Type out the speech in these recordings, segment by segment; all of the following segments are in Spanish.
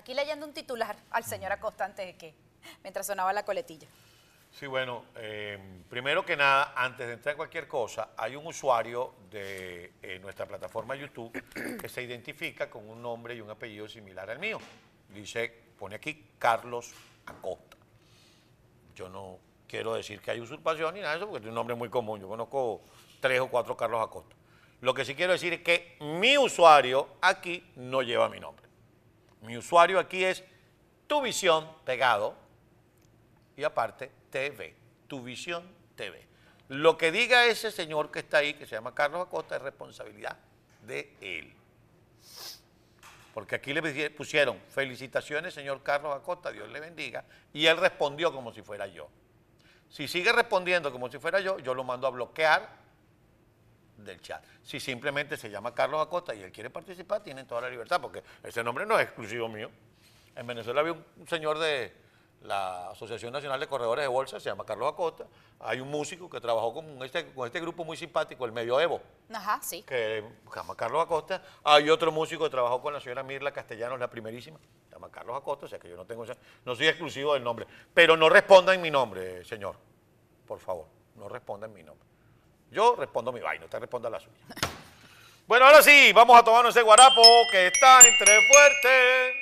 Aquí leyendo un titular al señor Acosta antes de que, mientras sonaba la coletilla. Sí, bueno, eh, primero que nada, antes de entrar en cualquier cosa, hay un usuario de eh, nuestra plataforma YouTube que se identifica con un nombre y un apellido similar al mío. Dice, pone aquí Carlos Acosta. Yo no quiero decir que hay usurpación ni nada de eso, porque es un nombre muy común. Yo conozco tres o cuatro Carlos Acosta. Lo que sí quiero decir es que mi usuario aquí no lleva mi nombre. Mi usuario aquí es Tu Visión pegado y aparte TV, Tu Visión TV. Lo que diga ese señor que está ahí, que se llama Carlos Acosta, es responsabilidad de él. Porque aquí le pusieron felicitaciones, señor Carlos Acosta, Dios le bendiga, y él respondió como si fuera yo. Si sigue respondiendo como si fuera yo, yo lo mando a bloquear del chat. Si simplemente se llama Carlos Acosta y él quiere participar, tiene toda la libertad, porque ese nombre no es exclusivo mío. En Venezuela había un señor de, la Asociación Nacional de Corredores de Bolsa, se llama Carlos Acosta. Hay un músico que trabajó con este, con este grupo muy simpático, el Medio Evo. Ajá, sí. Que se llama Carlos Acosta. Hay otro músico que trabajó con la señora Mirla Castellanos, la primerísima. Se llama Carlos Acosta, o sea que yo no tengo, no soy exclusivo del nombre. Pero no responda en mi nombre, señor. Por favor, no responda en mi nombre. Yo respondo mi vaina, usted responda la suya. bueno, ahora sí, vamos a tomarnos ese guarapo que está entre fuerte.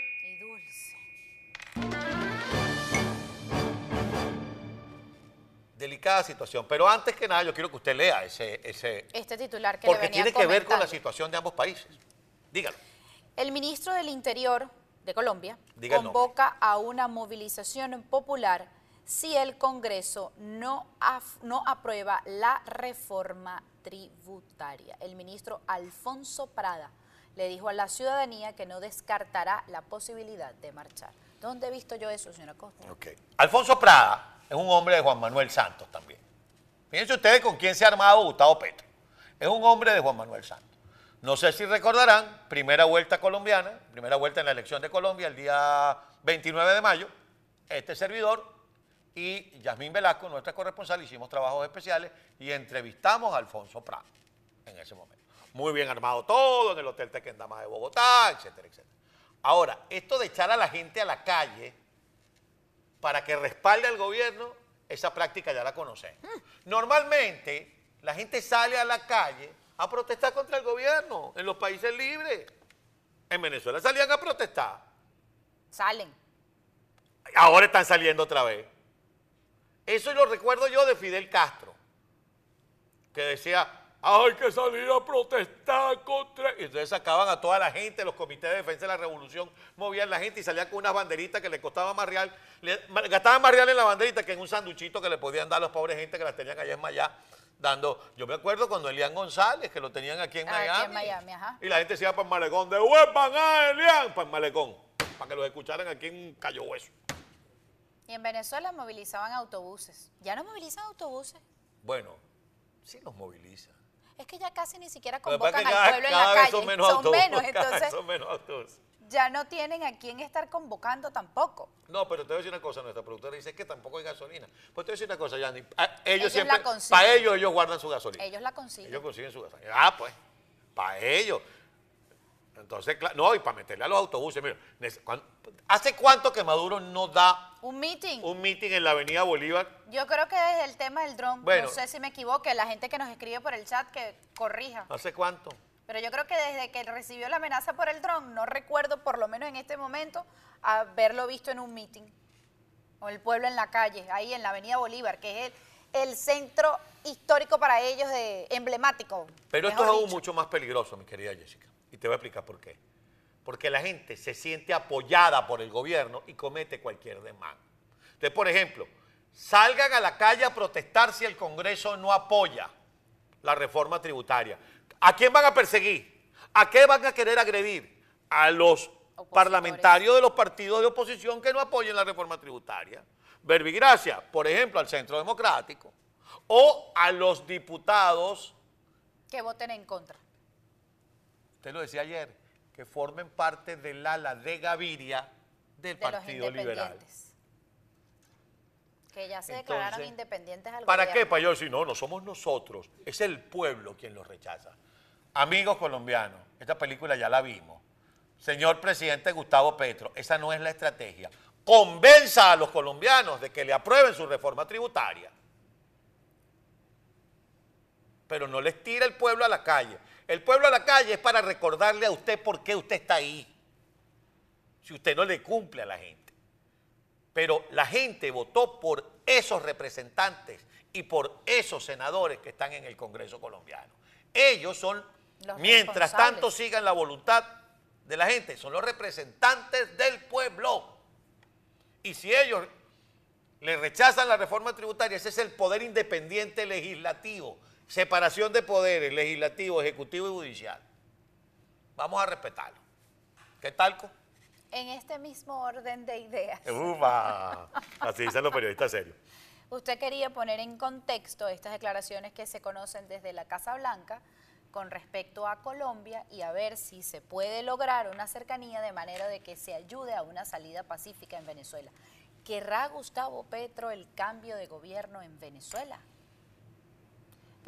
delicada situación. Pero antes que nada, yo quiero que usted lea ese... ese este titular que Porque tiene que ver con la situación de ambos países. Dígalo. El ministro del Interior de Colombia convoca a una movilización popular si el Congreso no, no aprueba la reforma tributaria. El ministro Alfonso Prada le dijo a la ciudadanía que no descartará la posibilidad de marchar. ¿Dónde he visto yo eso, señora Costa? Alfonso Prada es un hombre de Juan Manuel Santos también. Fíjense ustedes con quién se ha armado Gustavo Petro. Es un hombre de Juan Manuel Santos. No sé si recordarán, primera vuelta colombiana, primera vuelta en la elección de Colombia el día 29 de mayo, este servidor y Yasmín Velasco, nuestra corresponsal, hicimos trabajos especiales y entrevistamos a Alfonso Prado en ese momento. Muy bien armado todo en el Hotel Tequendama de Bogotá, etcétera, etcétera. Ahora, esto de echar a la gente a la calle para que respalde al gobierno, esa práctica ya la conocemos. Normalmente, la gente sale a la calle a protestar contra el gobierno en los países libres. En Venezuela salían a protestar. Salen. Ahora están saliendo otra vez. Eso lo recuerdo yo de Fidel Castro, que decía, hay que salir a protestar contra... Y entonces sacaban a toda la gente, los comités de defensa de la revolución, movían la gente y salían con unas banderitas que les costaba más real, gastaban más real en la banderita que en un sanduchito que le podían dar a los pobres gente que las tenían allá en Mayá, dando... Yo me acuerdo cuando Elian González, que lo tenían aquí en Miami. Aquí en Miami, ajá. Y la gente se iba para el malecón, de huevan a Elian, para el malecón, para que los escucharan aquí en Cayo Hueso. Y en Venezuela movilizaban autobuses. ¿Ya no movilizan autobuses? Bueno, sí los movilizan es que ya casi ni siquiera convocan al pueblo en la calle. Son menos, son menos entonces son menos ya no tienen a quién estar convocando tampoco. No, pero te voy a decir una cosa, nuestra productora dice que tampoco hay gasolina. Pues te voy a decir una cosa, Yanni, ah, ellos, siempre, para ellos ellos guardan su gasolina. Ellos la consiguen. Ellos consiguen su gasolina. Ah, pues, para ellos. Entonces, no, y para meterle a los autobuses, mira, ¿hace cuánto que Maduro no da un meeting? Un meeting en la Avenida Bolívar. Yo creo que desde el tema del dron, no sé si me equivoque, la gente que nos escribe por el chat que corrija. ¿Hace cuánto? Pero yo creo que desde que recibió la amenaza por el dron, no recuerdo, por lo menos en este momento, haberlo visto en un meeting. O el pueblo en la calle, ahí en la Avenida Bolívar, que es el, centro histórico para ellos de emblemático. Pero esto es aún mucho más peligroso, mi querida Jessica. Y te voy a explicar por qué. Porque la gente se siente apoyada por el gobierno y comete cualquier demanda. Entonces, por ejemplo, salgan a la calle a protestar si el Congreso no apoya la reforma tributaria. ¿A quién van a perseguir? ¿A qué van a querer agredir? A los parlamentarios de los partidos de oposición que no apoyen la reforma tributaria. Verbigracia, por ejemplo, al Centro Democrático. O a los diputados que voten en contra usted lo decía ayer, que formen parte del ala de Gaviria del Partido Liberal. Que ya se declararon independientes al ¿Para qué? Para yo decir, no, no somos nosotros, es el pueblo quien los rechaza. Amigos colombianos, esta película ya la vimos. señor presidente Gustavo Petro, esa no es la estrategia. Convenza a los colombianos de que le aprueben su reforma tributaria. Pero no les tira el pueblo a la calle. El pueblo a la calle es para recordarle a usted por qué usted está ahí. Si usted no le cumple a la gente. Pero la gente votó por esos representantes y por esos senadores que están en el Congreso colombiano. Ellos son, mientras tanto sigan la voluntad de la gente, son los representantes del pueblo. Y si ellos le rechazan la reforma tributaria, ese es el poder independiente legislativo, separación de poderes, legislativo, ejecutivo y judicial. Vamos a respetarlo. ¿Qué talco? En este mismo orden de ideas. Ufa, así dicen los periodistas serios. Usted quería poner en contexto estas declaraciones que se conocen desde la Casa Blanca con respecto a Colombia y a ver si se puede lograr una cercanía de manera de que se ayude a una salida pacífica en Venezuela. ¿Querrá Gustavo Petro el cambio de gobierno en Venezuela?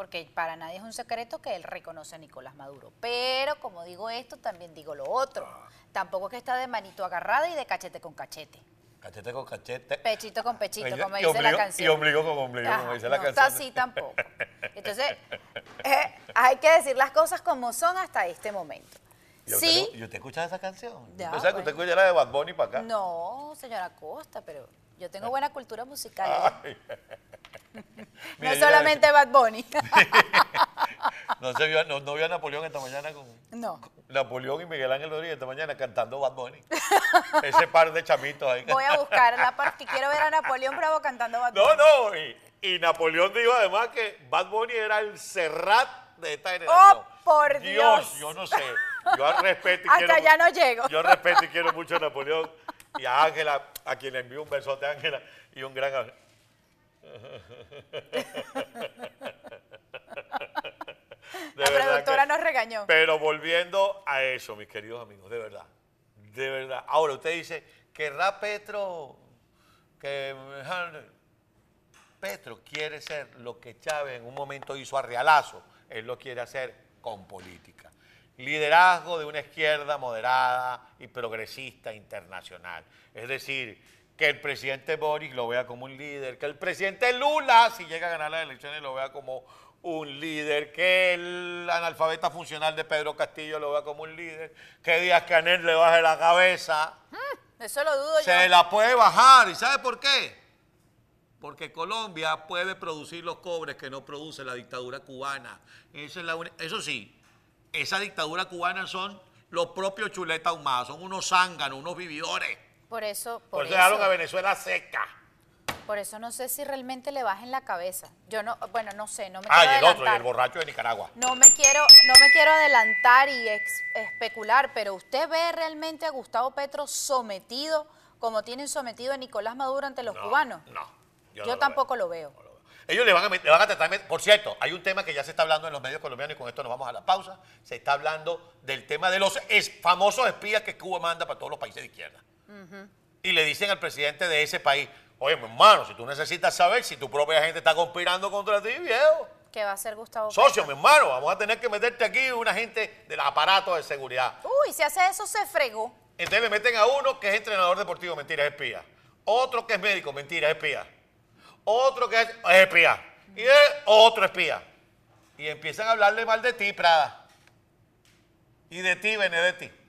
Porque para nadie es un secreto que él reconoce a Nicolás Maduro. Pero como digo esto, también digo lo otro. Tampoco es que está de manito agarrada y de cachete con cachete. Cachete con cachete. Pechito con pechito, como dice la canción. Y ombligo con ombligo, como dice la canción. No está así tampoco. Entonces, eh, hay que decir las cosas como son hasta este momento. ¿Y sí. Usted, ¿Y usted escucha esa canción? Ya, que usted escucha la de Bad Bunny para acá? No, señora Costa, pero yo tengo buena cultura musical. No solamente Bad Bunny. no, se vio, no, vio a Napoleón esta mañana con, no. Napoleón y Miguel Ángel Rodríguez esta mañana cantando Bad Bunny. Ese par de chamitos ahí. Voy a buscar la parte, quiero ver a Napoleón Bravo cantando Bad Bunny. No, no, y, Napoleón dijo además que Bad Bunny era el Serrat de esta generación. ¡Oh, por Dios! Dios, yo no sé. Yo respeto y Hasta ya no llego. Yo respeto y quiero mucho a Napoleón y a Ángela, a quien le envío un besote a Ángela y un gran la productora nos regañó. Pero volviendo a eso, mis queridos amigos, de verdad, de verdad. Ahora, usted dice, ¿querrá Petro que... Petro quiere ser lo que Chávez en un momento hizo a Realazo, él lo quiere hacer con política. Liderazgo de una izquierda moderada y progresista internacional. Es decir, que el presidente Boris lo vea como un líder, que el presidente Lula, si llega a ganar las elecciones, lo vea como un líder, que el analfabeta funcional de Pedro Castillo lo vea como un líder, que Díaz Canel le baje la cabeza. Mm, eso lo dudo Se la puede bajar, ¿y sabe por qué? Porque Colombia puede producir los cobres que no produce la dictadura cubana. Eso, es la eso sí, esa dictadura cubana son los propios chuletas ahumados, son unos zánganos, unos vividores. Por eso... Por, eso dejaron a Venezuela seca. Por eso no sé si realmente le bajen la cabeza. Yo no, bueno, no sé, no me ah, quiero y el otro, y el borracho de Nicaragua. No me quiero, no me quiero adelantar y especular, pero ¿usted ve realmente a Gustavo Petro sometido como tienen sometido a Nicolás Maduro ante los cubanos? No, yo, tampoco lo veo. Ellos le van, a, le van a tratar, por cierto, hay un tema que ya se está hablando en los medios colombianos y con esto nos vamos a la pausa, se está hablando del tema de los famosos espías que Cuba manda para todos los países de izquierda y le dicen al presidente de ese país, oye, mi hermano, si tú necesitas saber si tu propia gente está conspirando contra ti, viejo. ¿Qué va a hacer Gustavo Socio, mi hermano, vamos a tener que meterte aquí una gente del aparato de seguridad. Uy, si hace eso se fregó. Entonces le meten a uno que es entrenador deportivo, mentira, es espía. Otro que es médico, mentira, es espía. Otro que es, espía. Y es otro espía. Y empiezan a hablarle mal de ti, Prada. Y de ti, Benedetti.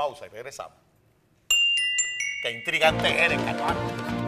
Pausa y regresamos. Qué intrigante eres, Canuano.